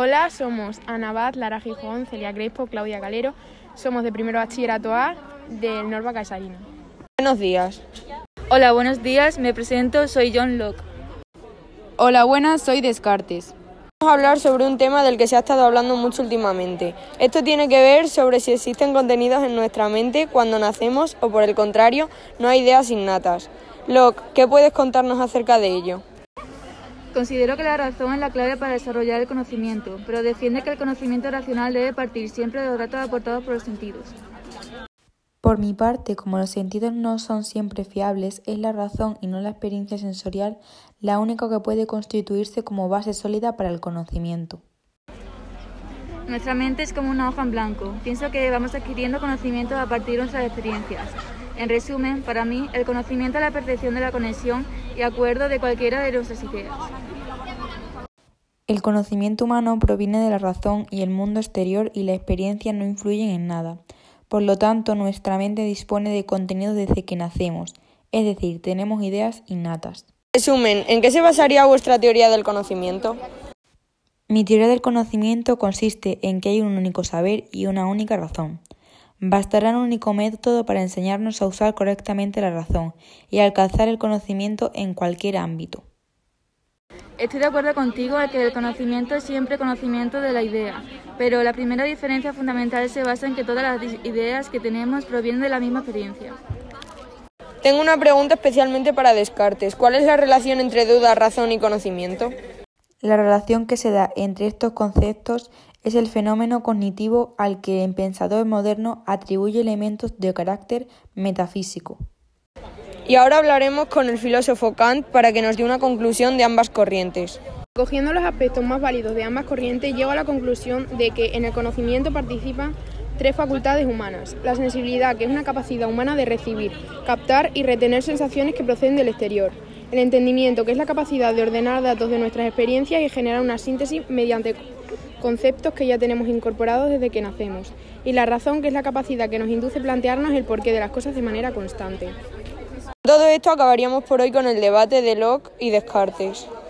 Hola, somos Ana Bad, Lara Gijón, Celia Crespo, Claudia Calero. Somos de primero bachillerato A del Norba Casalino. Buenos días. Hola, buenos días. Me presento, soy John Locke. Hola, buenas, soy Descartes. Vamos a hablar sobre un tema del que se ha estado hablando mucho últimamente. Esto tiene que ver sobre si existen contenidos en nuestra mente cuando nacemos o por el contrario, no hay ideas innatas. Locke, ¿qué puedes contarnos acerca de ello? Considero que la razón es la clave para desarrollar el conocimiento, pero defiende que el conocimiento racional debe partir siempre de los datos aportados por los sentidos. Por mi parte, como los sentidos no son siempre fiables, es la razón y no la experiencia sensorial la única que puede constituirse como base sólida para el conocimiento. Nuestra mente es como una hoja en blanco. Pienso que vamos adquiriendo conocimiento a partir de nuestras experiencias. En resumen, para mí, el conocimiento es la percepción de la conexión y acuerdo de cualquiera de nuestras ideas. El conocimiento humano proviene de la razón y el mundo exterior y la experiencia no influyen en nada. Por lo tanto, nuestra mente dispone de contenidos desde que nacemos, es decir, tenemos ideas innatas. Resumen, ¿en qué se basaría vuestra teoría del conocimiento? Mi teoría del conocimiento consiste en que hay un único saber y una única razón. Bastará un único método para enseñarnos a usar correctamente la razón y alcanzar el conocimiento en cualquier ámbito. Estoy de acuerdo contigo en que el conocimiento es siempre conocimiento de la idea, pero la primera diferencia fundamental se basa en que todas las ideas que tenemos provienen de la misma experiencia. Tengo una pregunta especialmente para Descartes. ¿Cuál es la relación entre duda, razón y conocimiento? La relación que se da entre estos conceptos es el fenómeno cognitivo al que el pensador moderno atribuye elementos de carácter metafísico. Y ahora hablaremos con el filósofo Kant para que nos dé una conclusión de ambas corrientes. Cogiendo los aspectos más válidos de ambas corrientes, llego a la conclusión de que en el conocimiento participan tres facultades humanas. La sensibilidad, que es una capacidad humana de recibir, captar y retener sensaciones que proceden del exterior. El entendimiento, que es la capacidad de ordenar datos de nuestras experiencias y generar una síntesis mediante conceptos que ya tenemos incorporados desde que nacemos. Y la razón, que es la capacidad que nos induce a plantearnos el porqué de las cosas de manera constante. Todo esto acabaríamos por hoy con el debate de Locke y Descartes.